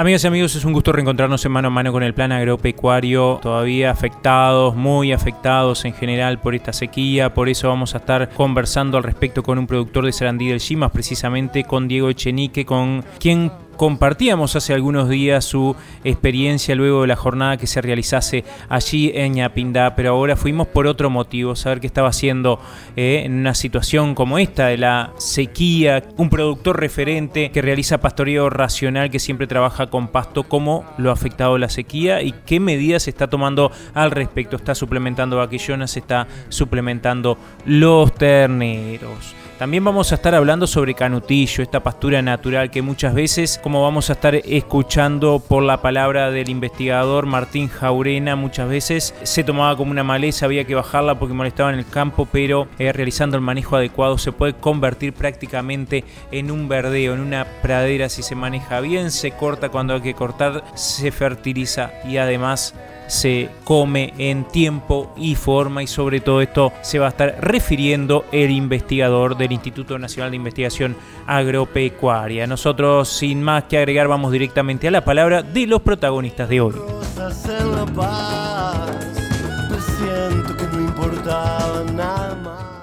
Amigas y amigos, es un gusto reencontrarnos en mano a mano con el plan agropecuario, todavía afectados, muy afectados en general por esta sequía, por eso vamos a estar conversando al respecto con un productor de Sarandí del Chimas, precisamente con Diego Echenique, con quien compartíamos hace algunos días su experiencia luego de la jornada que se realizase allí en Ñapindá, pero ahora fuimos por otro motivo, saber qué estaba haciendo eh, en una situación como esta de la sequía, un productor referente que realiza pastoreo racional, que siempre trabaja con pasto, cómo lo ha afectado la sequía y qué medidas se está tomando al respecto. Está suplementando vaquillonas, está suplementando los terneros. También vamos a estar hablando sobre canutillo, esta pastura natural que muchas veces, como vamos a estar escuchando por la palabra del investigador Martín Jaurena, muchas veces se tomaba como una maleza, había que bajarla porque molestaba en el campo, pero eh, realizando el manejo adecuado se puede convertir prácticamente en un verdeo, en una pradera si se maneja bien, se corta cuando hay que cortar, se fertiliza y además se come en tiempo y forma y sobre todo esto se va a estar refiriendo el investigador del Instituto Nacional de Investigación Agropecuaria. Nosotros sin más que agregar vamos directamente a la palabra de los protagonistas de hoy.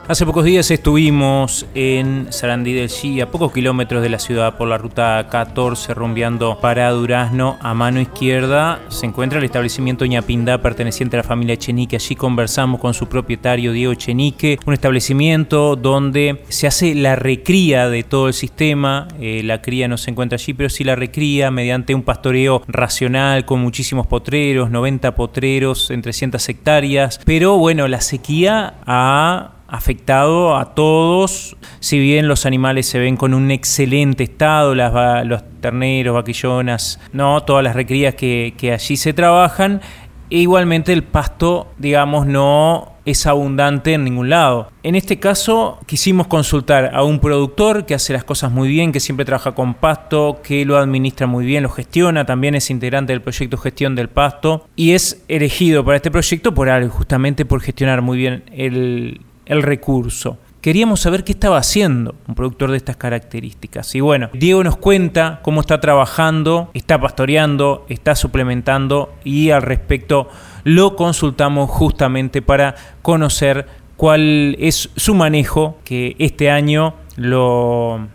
Hace pocos días estuvimos en Sarandí del Chi, a pocos kilómetros de la ciudad, por la ruta 14, rumbeando para Durazno. A mano izquierda se encuentra el establecimiento Ñapindá, perteneciente a la familia Chenique. Allí conversamos con su propietario, Diego Chenique, un establecimiento donde se hace la recría de todo el sistema. Eh, la cría no se encuentra allí, pero sí la recría mediante un pastoreo racional con muchísimos potreros, 90 potreros en 300 hectáreas. Pero bueno, la sequía ha afectado a todos, si bien los animales se ven con un excelente estado, los terneros, vaquillonas, no, todas las recrías que, que allí se trabajan, e igualmente el pasto, digamos, no es abundante en ningún lado. En este caso quisimos consultar a un productor que hace las cosas muy bien, que siempre trabaja con pasto, que lo administra muy bien, lo gestiona, también es integrante del proyecto Gestión del Pasto y es elegido para este proyecto por algo, justamente por gestionar muy bien el, el recurso. Queríamos saber qué estaba haciendo un productor de estas características. Y bueno, Diego nos cuenta cómo está trabajando, está pastoreando, está suplementando y al respecto lo consultamos justamente para conocer cuál es su manejo, que este año lo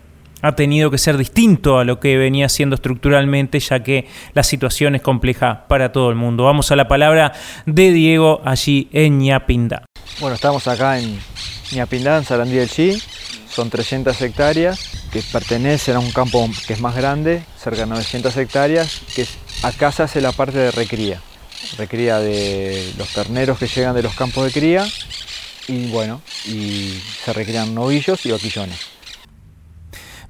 ha tenido que ser distinto a lo que venía siendo estructuralmente, ya que la situación es compleja para todo el mundo. Vamos a la palabra de Diego allí en Ñapinda. Bueno, estamos acá en Ñapindá, en Sarandí del Chi. Son 300 hectáreas que pertenecen a un campo que es más grande, cerca de 900 hectáreas, que acá se hace la parte de recría. Recría de los terneros que llegan de los campos de cría y bueno, y se recrían novillos y vaquillones.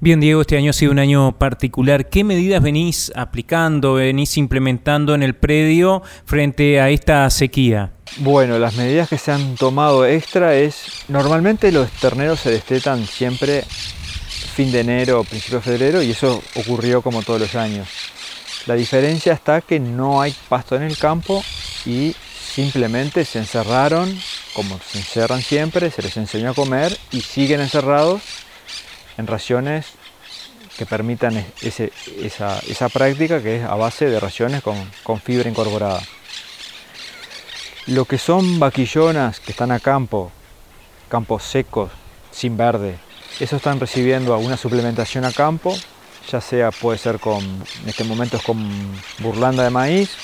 Bien, Diego, este año ha sido un año particular. ¿Qué medidas venís aplicando, venís implementando en el predio frente a esta sequía? Bueno, las medidas que se han tomado extra es, normalmente los terneros se destetan siempre fin de enero, principio de febrero y eso ocurrió como todos los años. La diferencia está que no hay pasto en el campo y simplemente se encerraron, como se encerran siempre, se les enseñó a comer y siguen encerrados en raciones que permitan esa, práctica que es a base de raciones con, con fibra incorporada. Lo que son vaquillonas que están a campo, campos secos, sin verde, esos están recibiendo alguna suplementación a campo, ya sea puede ser con, en este momento es con burlanda de maíz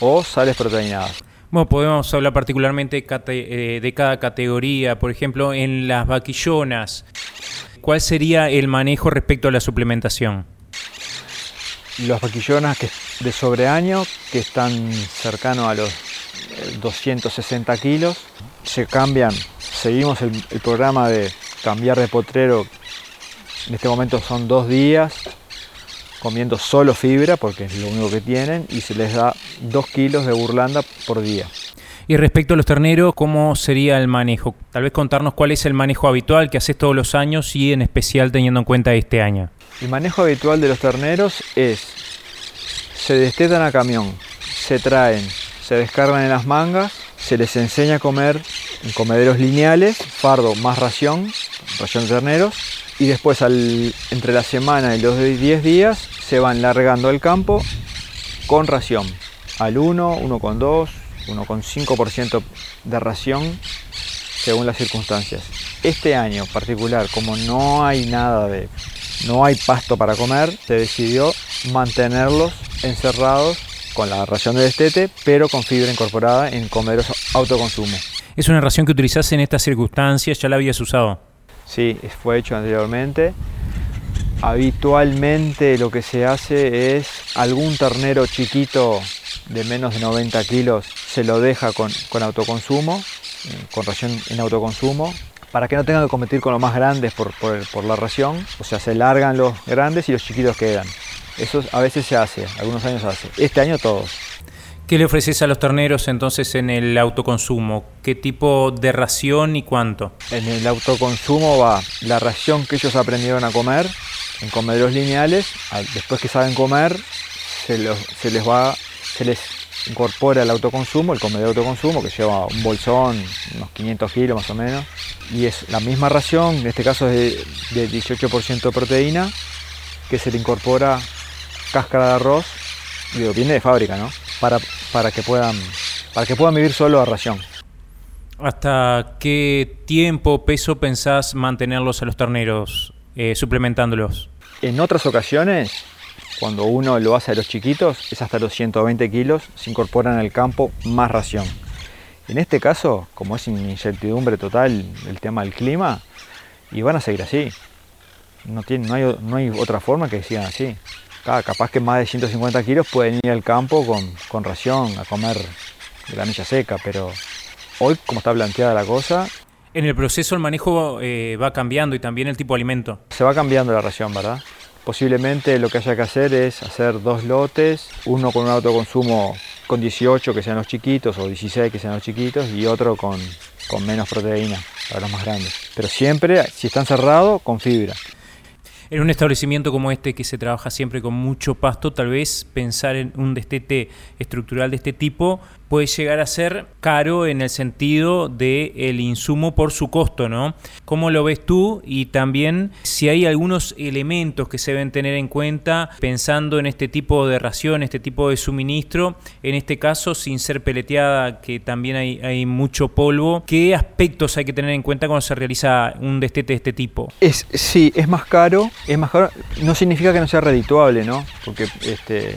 o sales proteinadas. Bueno, podemos hablar particularmente eh, de cada categoría, por ejemplo, en las vaquillonas. ¿Cuál sería el manejo respecto a la suplementación? Las vaquillonas de sobreaño, que están cercanos a los 260 kilos. Se cambian, seguimos el, programa de cambiar de potrero. En este momento son dos días comiendo solo fibra, porque es lo único que tienen, y se les da 2 kilos de burlanda por día. Y respecto a los terneros, ¿cómo sería el manejo? Tal vez contarnos cuál es el manejo habitual que haces todos los años y en especial teniendo en cuenta este año. El manejo habitual de los terneros es, se destetan a camión, se traen, se descargan en las mangas, se les enseña a comer en comederos lineales, fardo más ración, ración de terneros, y después entre la semana y los 10 días se van largando al campo con ración, al 1, 1,2, 1,5% de ración según las circunstancias. Este año particular, como no hay nada de, no hay pasto para comer, se decidió mantenerlos encerrados con la ración de destete, pero con fibra incorporada en comeros autoconsumo. ¿Es una ración que utilizás en estas circunstancias? ¿Ya la habías usado? Sí, fue hecho anteriormente. Habitualmente lo que se hace es algún ternero chiquito de menos de 90 kilos se lo deja con, autoconsumo, con ración en autoconsumo, para que no tengan que competir con los más grandes por, por, la ración. O sea, se largan los grandes y los chiquitos quedan. Eso a veces se hace, algunos años se hace. Este año todos. ¿Qué le ofreces a los terneros entonces en el autoconsumo? ¿Qué tipo de ración y cuánto? En el autoconsumo va la ración que ellos aprendieron a comer en comederos lineales. Después que saben comer, se, les va, se les incorpora el autoconsumo, el comedor de autoconsumo, que lleva un bolsón, unos 500 kilos más o menos, y es la misma ración, en este caso es de, de 18% de proteína, que se le incorpora cáscara de arroz, digo, viene de fábrica, ¿no? Para, para, que puedan, para que puedan vivir solo a ración. ¿Hasta qué tiempo, peso pensás mantenerlos a los terneros, eh, suplementándolos? En otras ocasiones, cuando uno lo hace a los chiquitos, es hasta los 120 kilos, se incorporan al campo más ración. En este caso, como es incertidumbre total el tema del clima, y van a seguir así. No, tiene, no, hay, no hay otra forma que sigan así capaz que más de 150 kilos pueden ir al campo con, ración a comer granilla seca, pero hoy como está planteada la cosa... En el proceso el manejo eh, va cambiando y también el tipo de alimento. Se va cambiando la ración, ¿verdad? Posiblemente lo que haya que hacer es hacer dos lotes, uno con un autoconsumo con 18 que sean los chiquitos o 16 que sean los chiquitos y otro con, con menos proteína para los más grandes. Pero siempre, si están cerrados, con fibra. En un establecimiento como este que se trabaja siempre con mucho pasto, tal vez pensar en un destete estructural de este tipo puede llegar a ser caro en el sentido del el insumo por su costo, ¿no? ¿Cómo lo ves tú? Y también si hay algunos elementos que se deben tener en cuenta pensando en este tipo de ración, este tipo de suministro, en este caso sin ser peleteada, que también hay, mucho polvo, ¿qué aspectos hay que tener en cuenta cuando se realiza un destete de este tipo? Es, sí, es más caro, es más caro, no significa que no sea redituable, ¿no? Porque este,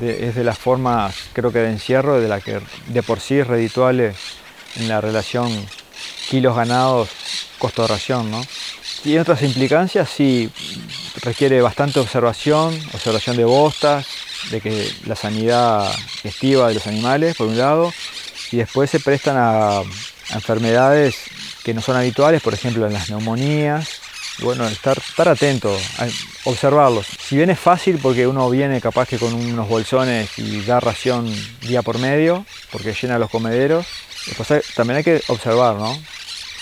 es de las formas, creo que de encierro, de la que de por sí es redituable en la relación kilos ganados, costo de ración, ¿no? Y otras implicancias sí requiere bastante observación, observación de bostas, de que la sanidad estiva de los animales, por un lado, y después se prestan a, enfermedades que no son habituales, por ejemplo en las neumonías, bueno, estar, atento, observarlos. Si bien es fácil porque uno viene capaz que con unos bolsones y da ración día por medio, porque llena los comederos, también hay que observar, ¿no?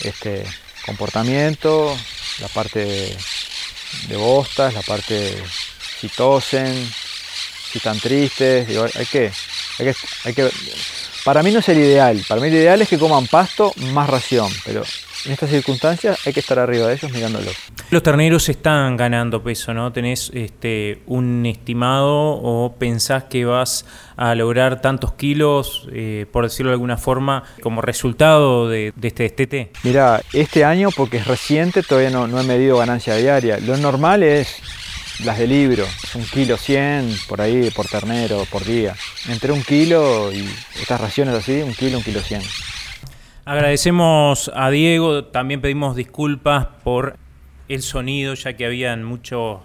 Este comportamiento, la parte de, bostas, la parte si tosen, si están tristes, hay que, hay que, hay que, para mí no es el ideal, para mí el ideal es que coman pasto más ración, pero en estas circunstancias hay que estar arriba de ellos mirándolos. Los terneros están ganando peso, ¿no? ¿Tenés este, un estimado o pensás que vas a lograr tantos kilos, eh, por decirlo de alguna forma, como resultado de, este destete? Mira, este año, porque es reciente, todavía no, no he medido ganancia diaria. Lo normal es las de libro, un kilo 100 por ahí por ternero por día. Entre un kilo y estas raciones así, un kilo, un kilo 100. Agradecemos a Diego, también pedimos disculpas por el sonido, ya que habían mucho,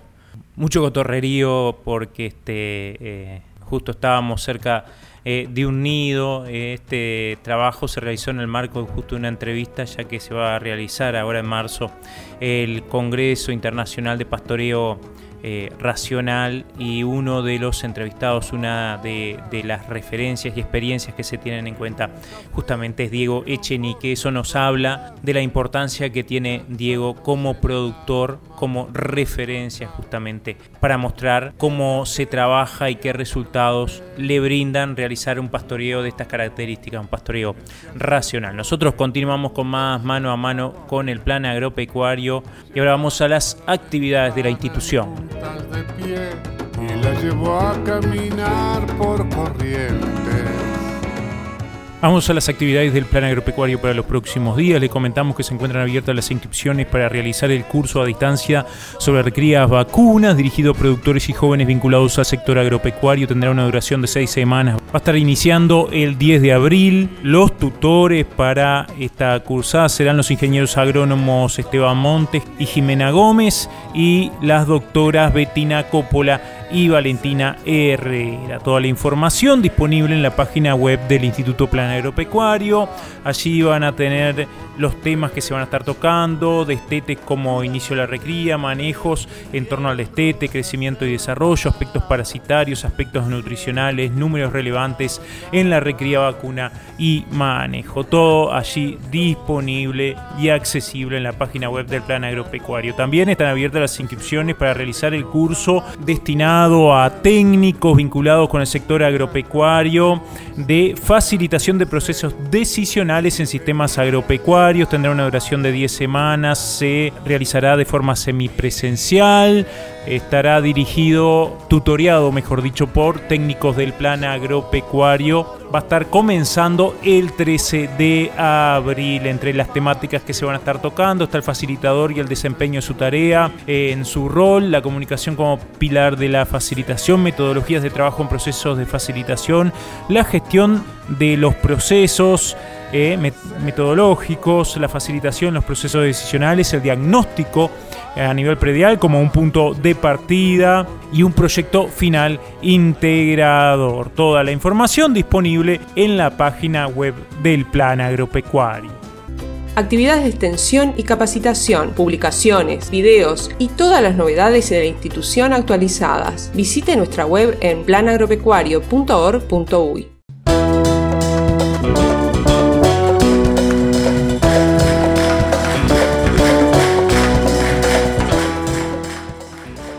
mucho cotorrerío porque este, eh, justo estábamos cerca eh, de un nido. Este trabajo se realizó en el marco de justo una entrevista, ya que se va a realizar ahora en marzo el Congreso Internacional de Pastoreo eh, racional y uno de los entrevistados, una de, las referencias y experiencias que se tienen en cuenta justamente es Diego Echenique. Eso nos habla de la importancia que tiene Diego como productor, como referencia justamente para mostrar cómo se trabaja y qué resultados le brindan realizar un pastoreo de estas características, un pastoreo racional. Nosotros continuamos con más mano a mano con el plan agropecuario y ahora vamos a las actividades de la institución. Y la llevó a caminar por corrientes. Vamos a las actividades del Plan Agropecuario para los próximos días. Le comentamos que se encuentran abiertas las inscripciones para realizar el curso a distancia sobre recrías vacunas dirigido a productores y jóvenes vinculados al sector agropecuario. Tendrá una duración de seis semanas. Va a estar iniciando el 10 de abril. Los tutores para esta cursada serán los ingenieros agrónomos Esteban Montes y Jimena Gómez y las doctoras Betina Coppola y Valentina Herrera. Toda la información disponible en la página web del Instituto Plan Agropecuario. Allí van a tener los temas que se van a estar tocando, destetes como inicio de la recría, manejos en torno al destete, crecimiento y desarrollo, aspectos parasitarios, aspectos nutricionales, números relevantes en la recría vacuna y manejo. Todo allí disponible y accesible en la página web del Plan Agropecuario. También están abiertas las inscripciones para realizar el curso destinado a técnicos vinculados con el sector agropecuario de facilitación de procesos decisionales en sistemas agropecuarios. Tendrá una duración de 10 semanas, se realizará de forma semipresencial estará dirigido, tutoriado, mejor dicho, por técnicos del plan agropecuario. Va a estar comenzando el 13 de abril. Entre las temáticas que se van a estar tocando está el facilitador y el desempeño de su tarea, en su rol, la comunicación como pilar de la facilitación, metodologías de trabajo en procesos de facilitación, la gestión de los procesos, eh, metodológicos, la facilitación, los procesos decisionales, el diagnóstico a nivel predial como un punto de partida y un proyecto final integrador. Toda la información disponible en la página web del Plan Agropecuario actividades de extensión y capacitación, publicaciones, videos y todas las novedades de la institución actualizadas. Visite nuestra web en planagropecuario.org.uy.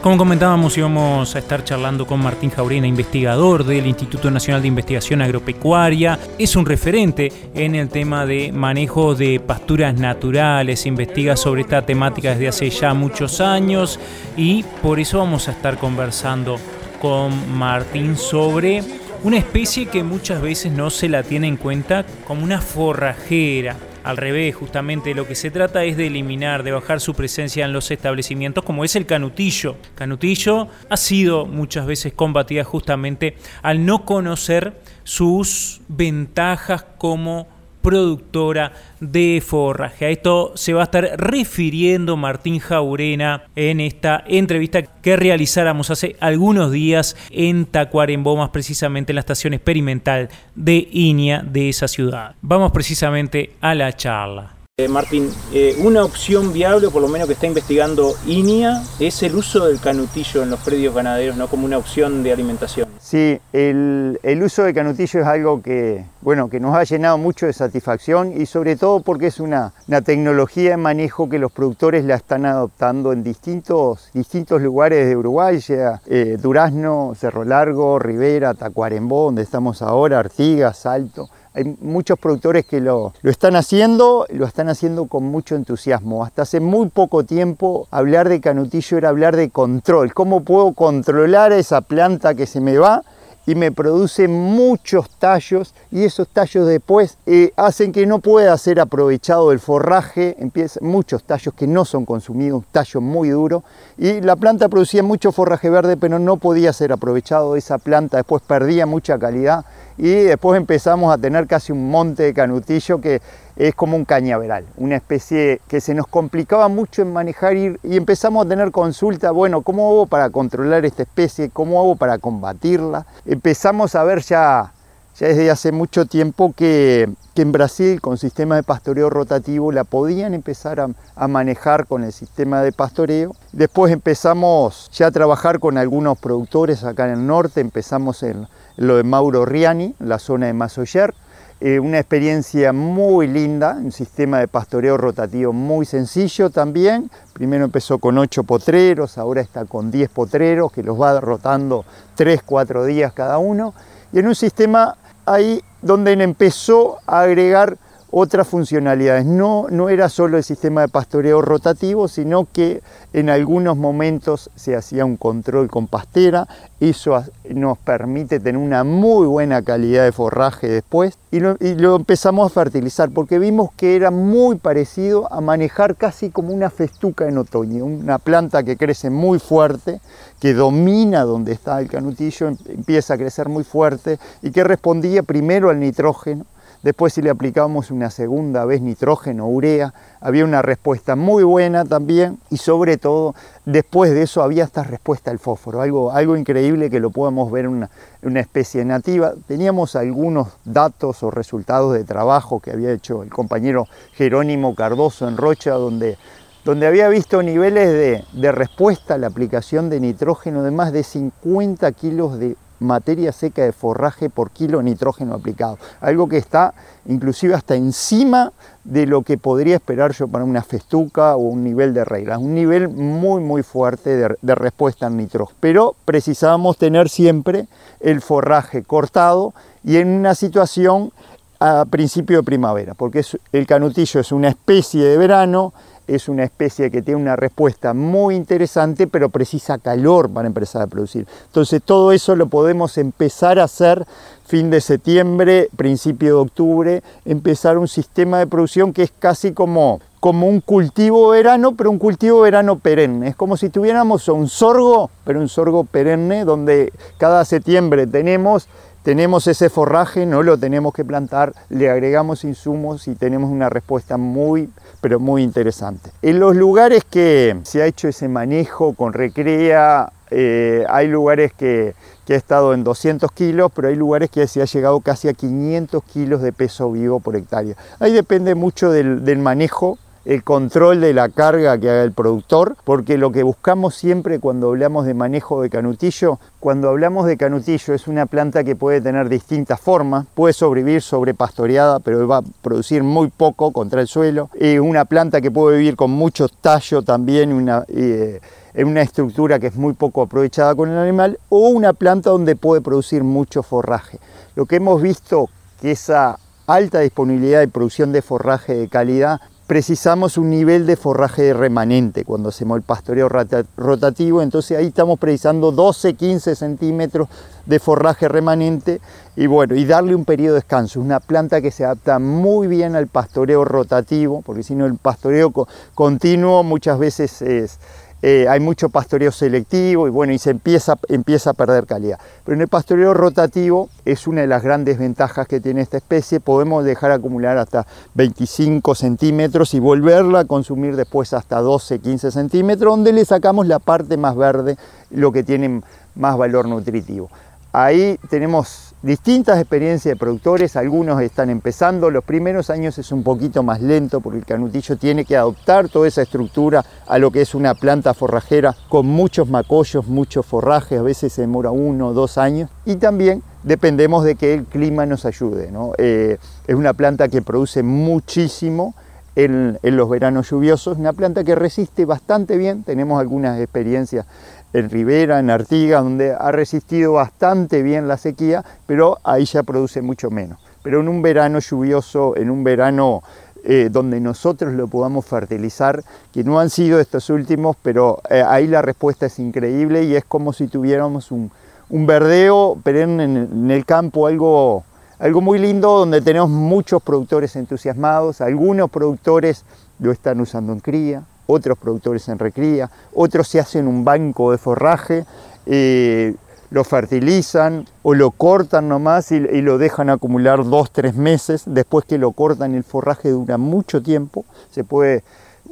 Como comentábamos, íbamos a estar charlando con Martín Jaurena, investigador del Instituto Nacional de Investigación Agropecuaria. Es un referente en el tema de manejo de pasturas naturales, investiga sobre esta temática desde hace ya muchos años. Y por eso vamos a estar conversando con Martín sobre una especie que muchas veces no se la tiene en cuenta como una forrajera al revés, justamente lo que se trata es de eliminar, de bajar su presencia en los establecimientos, como es el canutillo. Canutillo ha sido muchas veces combatida justamente al no conocer sus ventajas como productora de forraje. A esto se va a estar refiriendo Martín Jaurena en esta entrevista que realizáramos hace algunos días en Tacuarembó, más precisamente en la estación experimental de Iña de esa ciudad. Vamos precisamente a la charla. Eh, Martín, eh, una opción viable, por lo menos que está investigando INIA, es el uso del canutillo en los predios ganaderos, ¿no? Como una opción de alimentación. Sí, el, uso del canutillo es algo que, bueno, que nos ha llenado mucho de satisfacción y sobre todo porque es una, tecnología de manejo que los productores la están adoptando en distintos, distintos lugares de Uruguay, sea eh, Durazno, Cerro Largo, Rivera, Tacuarembó, donde estamos ahora, Artigas, Salto hay muchos productores que lo, están haciendo, lo están haciendo con mucho entusiasmo. Hasta hace muy poco tiempo hablar de canutillo era hablar de control. ¿Cómo puedo controlar esa planta que se me va? y me produce muchos tallos y esos tallos después eh, hacen que no pueda ser aprovechado el forraje, empieza, muchos tallos que no son consumidos, un tallo muy duro y la planta producía mucho forraje verde pero no podía ser aprovechado, esa planta después perdía mucha calidad y después empezamos a tener casi un monte de canutillo que es como un cañaveral, una especie que se nos complicaba mucho en manejar y, empezamos a tener consulta, bueno, ¿cómo hago para controlar esta especie? ¿Cómo hago para combatirla? Empezamos a ver ya, ya desde hace mucho tiempo que, en Brasil con sistema de pastoreo rotativo la podían empezar a, manejar con el sistema de pastoreo. Después empezamos ya a trabajar con algunos productores acá en el norte, empezamos en, lo de Mauro Riani, la zona de Masoyer. Eh, una experiencia muy linda, un sistema de pastoreo rotativo muy sencillo también. Primero empezó con 8 potreros, ahora está con 10 potreros que los va rotando 3, 4 días cada uno. Y en un sistema ahí donde empezó a agregar otras funcionalidades. No, no era solo el sistema de pastoreo rotativo, sino que en algunos momentos se hacía un control con pastera. Eso nos permite tener una muy buena calidad de forraje después. Y lo, y lo empezamos a fertilizar porque vimos que era muy parecido a manejar casi como una festuca en otoño. Una planta que crece muy fuerte, que domina donde está el canutillo, empieza a crecer muy fuerte y que respondía primero al nitrógeno Después si le aplicamos una segunda vez nitrógeno, urea, había una respuesta muy buena también y sobre todo después de eso había esta respuesta al fósforo, algo, algo increíble que lo podemos ver en una, una especie nativa. Teníamos algunos datos o resultados de trabajo que había hecho el compañero Jerónimo Cardoso en Rocha, donde donde había visto niveles de, de, respuesta a la aplicación de nitrógeno de más de 50 kilos de materia seca de forraje por kilo nitrógeno aplicado. Algo que está inclusive hasta encima de lo que podría esperar yo para una festuca o un nivel de reglas. Un nivel muy muy fuerte de, respuesta al nitrógeno. Pero precisábamos tener siempre el forraje cortado y en una situación a principio de primavera, porque el canutillo es una especie de verano, es una especie que tiene una respuesta muy interesante, pero precisa calor para empezar a producir. Entonces todo eso lo podemos empezar a hacer fin de septiembre, principio de octubre, empezar un sistema de producción que es casi como, como un cultivo verano, pero un cultivo verano perenne. Es como si tuviéramos un sorgo, pero un sorgo perenne, donde cada septiembre tenemos tenemos ese forraje, no lo tenemos que plantar, le agregamos insumos y tenemos una respuesta muy, pero muy interesante. En los lugares que se ha hecho ese manejo con recrea, eh, hay lugares que, que, ha estado en 200 kilos, pero hay lugares que se ha llegado casi a 500 kilos de peso vivo por hectárea. Ahí depende mucho del, del manejo el control de la carga que haga el productor, porque lo que buscamos siempre cuando hablamos de manejo de canutillo, cuando hablamos de canutillo es una planta que puede tener distintas formas, puede sobrevivir sobrepastoreada, pero va a producir muy poco contra el suelo, es una planta que puede vivir con mucho tallo también, una, eh, en una estructura que es muy poco aprovechada con el animal, o una planta donde puede producir mucho forraje. Lo que hemos visto que esa alta disponibilidad y producción de forraje de calidad precisamos un nivel de forraje remanente cuando hacemos el pastoreo rotativo, entonces ahí estamos precisando 12, 15 centímetros de forraje remanente y bueno, y darle un periodo de descanso, una planta que se adapta muy bien al pastoreo rotativo, porque si no el pastoreo continuo muchas veces es, eh, hay mucho pastoreo selectivo y bueno, y se empieza, empieza a perder calidad. Pero en el pastoreo rotativo es una de las grandes ventajas que tiene esta especie, podemos dejar acumular hasta 25 centímetros y volverla a consumir después hasta 12, 15 centímetros, donde le sacamos la parte más verde, lo que tiene más valor nutritivo. Ahí tenemos distintas experiencias de productores, algunos están empezando, los primeros años es un poquito más lento porque el canutillo tiene que adoptar toda esa estructura a lo que es una planta forrajera con muchos macollos, muchos forrajes, a veces se demora uno o dos años y también dependemos de que el clima nos ayude. Eh, es una planta que produce muchísimo, en, los veranos lluviosos, una planta que resiste bastante bien, tenemos algunas experiencias en Rivera, en Artigas, donde ha resistido bastante bien la sequía, pero ahí ya produce mucho menos. Pero en un verano lluvioso, en un verano eh, donde nosotros lo podamos fertilizar, que no han sido estos últimos, pero eh, ahí la respuesta es increíble y es como si tuviéramos un, verdeo perenne en, el campo, algo, algo muy lindo, donde tenemos muchos productores entusiasmados, algunos productores lo están usando en cría, otros productores en recría, otros se hacen un banco de forraje, eh, lo fertilizan o lo cortan nomás y, y, lo dejan acumular dos, tres meses. Después que lo cortan el forraje dura mucho tiempo, se puede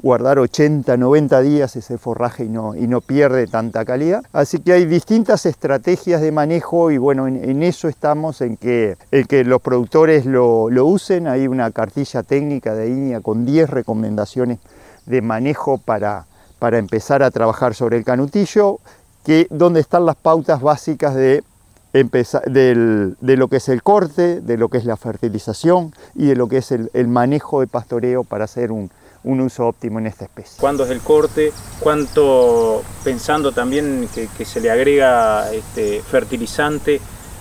guardar 80, 90 días ese forraje y no, y no pierde tanta calidad. Así que hay distintas estrategias de manejo y bueno, en, eso estamos, en que, que los productores lo, lo usen. Hay una cartilla técnica de INIA con 10 recomendaciones de manejo para, para empezar a trabajar sobre el canutillo, que, donde están las pautas básicas de de lo que es el corte, de lo que es la fertilización y de lo que es el, manejo de pastoreo para hacer un, uso óptimo en esta especie. ¿Cuándo es el corte? ¿Cuánto, pensando también que, se le agrega este, fertilizante?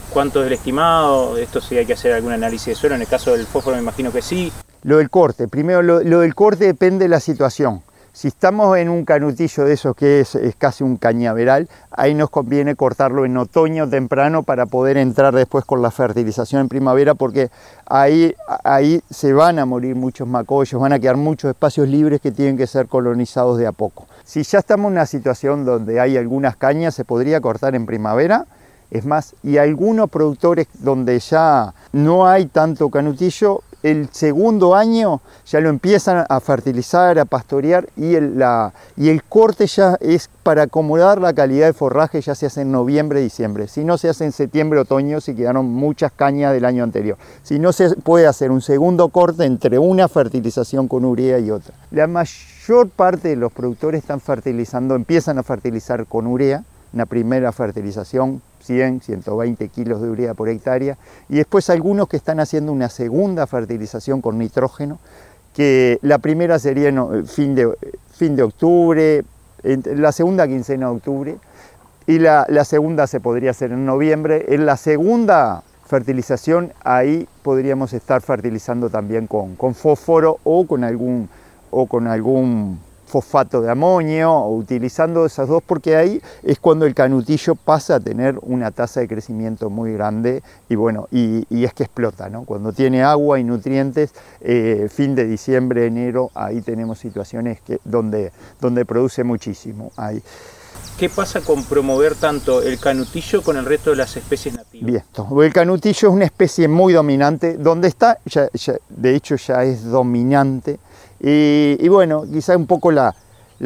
¿Cuánto es el estimado? Esto sí hay que hacer algún análisis de suelo. En el caso del fósforo me imagino que sí. Lo del corte. Primero, lo del corte depende de la situación. Si estamos en un canutillo de esos que es, casi un cañaveral, ahí nos conviene cortarlo en otoño temprano para poder entrar después con la fertilización en primavera porque ahí, ahí se van a morir muchos macollos, van a quedar muchos espacios libres que tienen que ser colonizados de a poco. Si ya estamos en una situación donde hay algunas cañas, se podría cortar en primavera, es más, y algunos productores donde ya no hay tanto canutillo, el segundo año ya lo empiezan a fertilizar, a pastorear y el, y el corte ya es para acomodar la calidad de forraje, ya se hace en noviembre, diciembre. Si no se hace en septiembre, otoño, si quedaron muchas cañas del año anterior. Si no se puede hacer un segundo corte entre una fertilización con urea y otra. La mayor parte de los productores están fertilizando, empiezan a fertilizar con urea, una primera fertilización 100, 120 kilos de urea por hectárea, y después algunos que están haciendo una segunda fertilización con nitrógeno, que la primera sería en fin de, fin de octubre, la segunda quincena de octubre, y la, segunda se podría hacer en noviembre. En la segunda fertilización, ahí podríamos estar fertilizando también con, con fósforo o con algún, o con algún fosfato de amonio, o utilizando esas dos, porque ahí es cuando el canutillo pasa a tener una tasa de crecimiento muy grande y bueno, y, es que explota, ¿no? Cuando tiene agua y nutrientes, eh, fin de diciembre, enero, ahí tenemos situaciones que, donde, donde produce muchísimo. Ahí. ¿Qué pasa con promover tanto el canutillo con el resto de las especies nativas? Bien, el canutillo es una especie muy dominante, donde está, de hecho ya es dominante, y, bueno, quizá un poco la,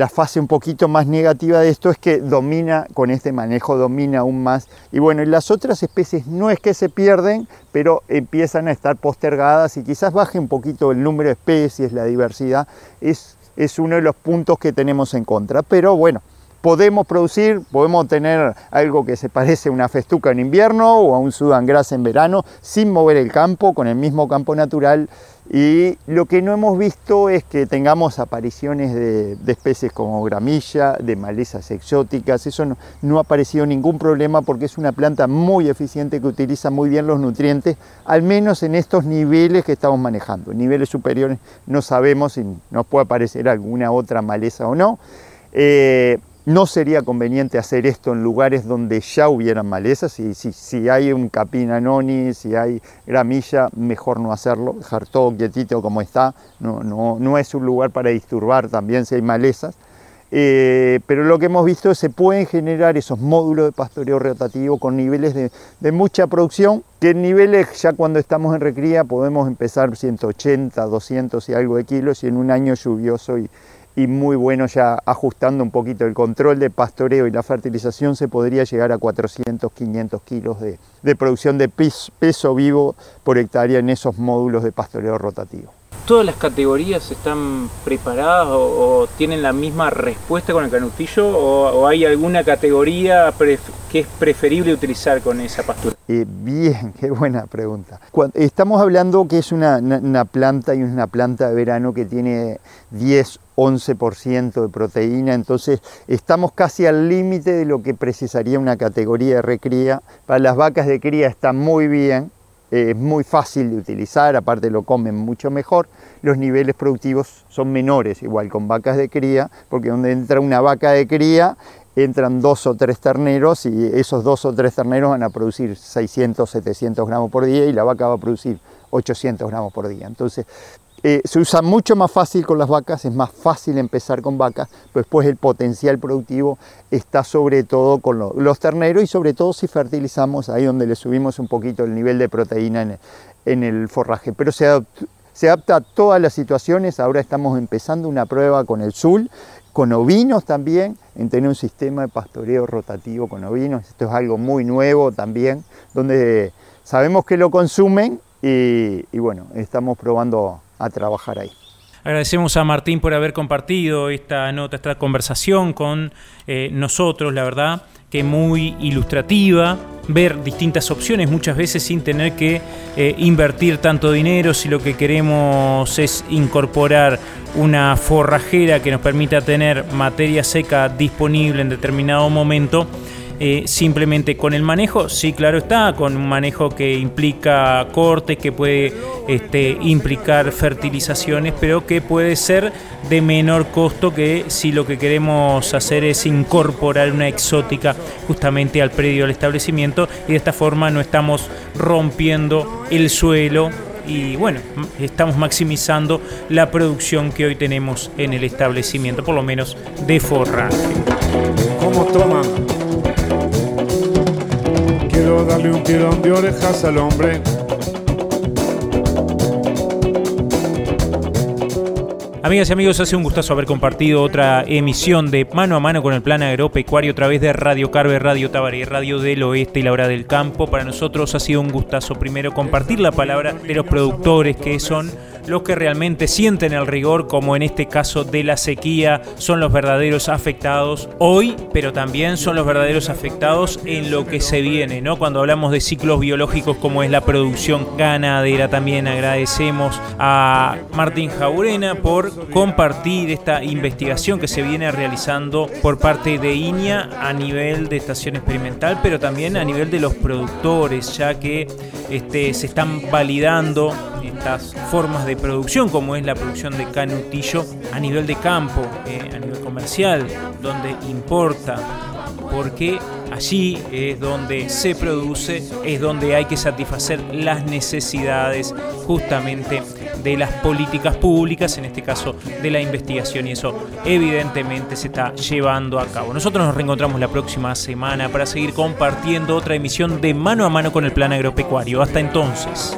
fase un poquito más negativa de esto es que domina, con este manejo domina aún más. Y bueno, las otras especies no es que se pierden, pero empiezan a estar postergadas y quizás baje un poquito el número de especies, la diversidad. Es, es uno de los puntos que tenemos en contra. Pero bueno, podemos producir, podemos tener algo que se parece a una festuca en invierno o a un sudan gras en verano, sin mover el campo, con el mismo campo natural y lo que no hemos visto es que tengamos apariciones de, especies como gramilla, de malezas exóticas, eso no, ha aparecido ningún problema porque es una planta muy eficiente que utiliza muy bien los nutrientes, al menos en estos niveles que estamos manejando. niveles superiores no sabemos si nos puede aparecer alguna otra maleza o no. Eh, no sería conveniente hacer esto en lugares donde ya hubieran malezas. Si, si, hay un capinanoni, si hay gramilla, mejor no hacerlo, dejar todo quietito como está. No, no, no es un lugar para disturbar también si hay malezas. Eh, pero lo que hemos visto es que se pueden generar esos módulos de pastoreo rotativo con niveles de, de, mucha producción, que en niveles ya cuando estamos en recría podemos empezar 180, 200 y algo de kilos y en un año lluvioso y, y muy bueno ya ajustando un poquito el control de pastoreo y la fertilización se podría llegar a 400, 500 kilos de, producción de peso, vivo por hectárea en esos módulos de pastoreo rotativo. ¿Todas las categorías están preparadas o, tienen la misma respuesta con el canutillo o, hay alguna categoría que es preferible utilizar con esa pastura? Eh, bien, qué buena pregunta. estamos hablando que es una, una planta y una planta de verano que tiene 10 11% de proteína, entonces estamos casi al límite de lo que precisaría una categoría de recría. Para las vacas de cría está muy bien, es muy fácil de utilizar, aparte lo comen mucho mejor. Los niveles productivos son menores, igual con vacas de cría, porque donde entra una vaca de cría entran dos o tres terneros y esos dos o tres terneros van a producir 600, 700 gramos por día y la vaca va a producir 800 gramos por día. Entonces eh, se usa mucho más fácil con las vacas, es más fácil empezar con vacas, pero después el potencial productivo está sobre todo con los terneros y sobre todo si fertilizamos ahí donde le subimos un poquito el nivel de proteína en el, forraje. Pero se adapta a todas las situaciones. Ahora estamos empezando una prueba con el SUL, con ovinos también, en tener un sistema de pastoreo rotativo con ovinos. Esto es algo muy nuevo también, donde sabemos que lo consumen y, bueno, estamos probando a trabajar ahí. Agradecemos a Martín por haber compartido esta nota, esta conversación con eh, nosotros, la verdad que muy ilustrativa, ver distintas opciones muchas veces sin tener que eh, invertir tanto dinero si lo que queremos es incorporar una forrajera que nos permita tener materia seca disponible en determinado momento eh, simplemente con el manejo, sí, claro está, con un manejo que implica cortes, que puede este, implicar fertilizaciones, pero que puede ser de menor costo que si lo que queremos hacer es incorporar una exótica justamente al predio del establecimiento y de esta forma no estamos rompiendo el suelo y bueno, estamos maximizando la producción que hoy tenemos en el establecimiento, por lo menos de forraje. ¿Cómo toman? Darle un tirón de orejas al hombre. Amigas y amigos, hace un gustazo haber compartido otra emisión de Mano a Mano con el Plan Agropecuario a través de Radio Carve, Radio Tabaré, Radio del Oeste y La Hora del Campo. Para nosotros ha sido un gustazo primero compartir la palabra de los productores que son los que realmente sienten el rigor, como en este caso de la sequía, son los verdaderos afectados hoy, pero también son los verdaderos afectados en lo que se viene, ¿no? Cuando hablamos de ciclos biológicos como es la producción ganadera, también agradecemos a Martín Jaurena por compartir esta investigación que se viene realizando por parte de INIA a nivel de estación experimental, pero también a nivel de los productores, ya que este, se están validando estas formas de producción, como es la producción de canutillo a nivel de campo, eh, a nivel comercial, donde importa, porque allí es donde se produce, es donde hay que satisfacer las necesidades justamente de las políticas públicas, en este caso de la investigación, y eso evidentemente se está llevando a cabo. Nosotros nos reencontramos la próxima semana para seguir compartiendo otra emisión de mano a mano con el plan agropecuario. Hasta entonces.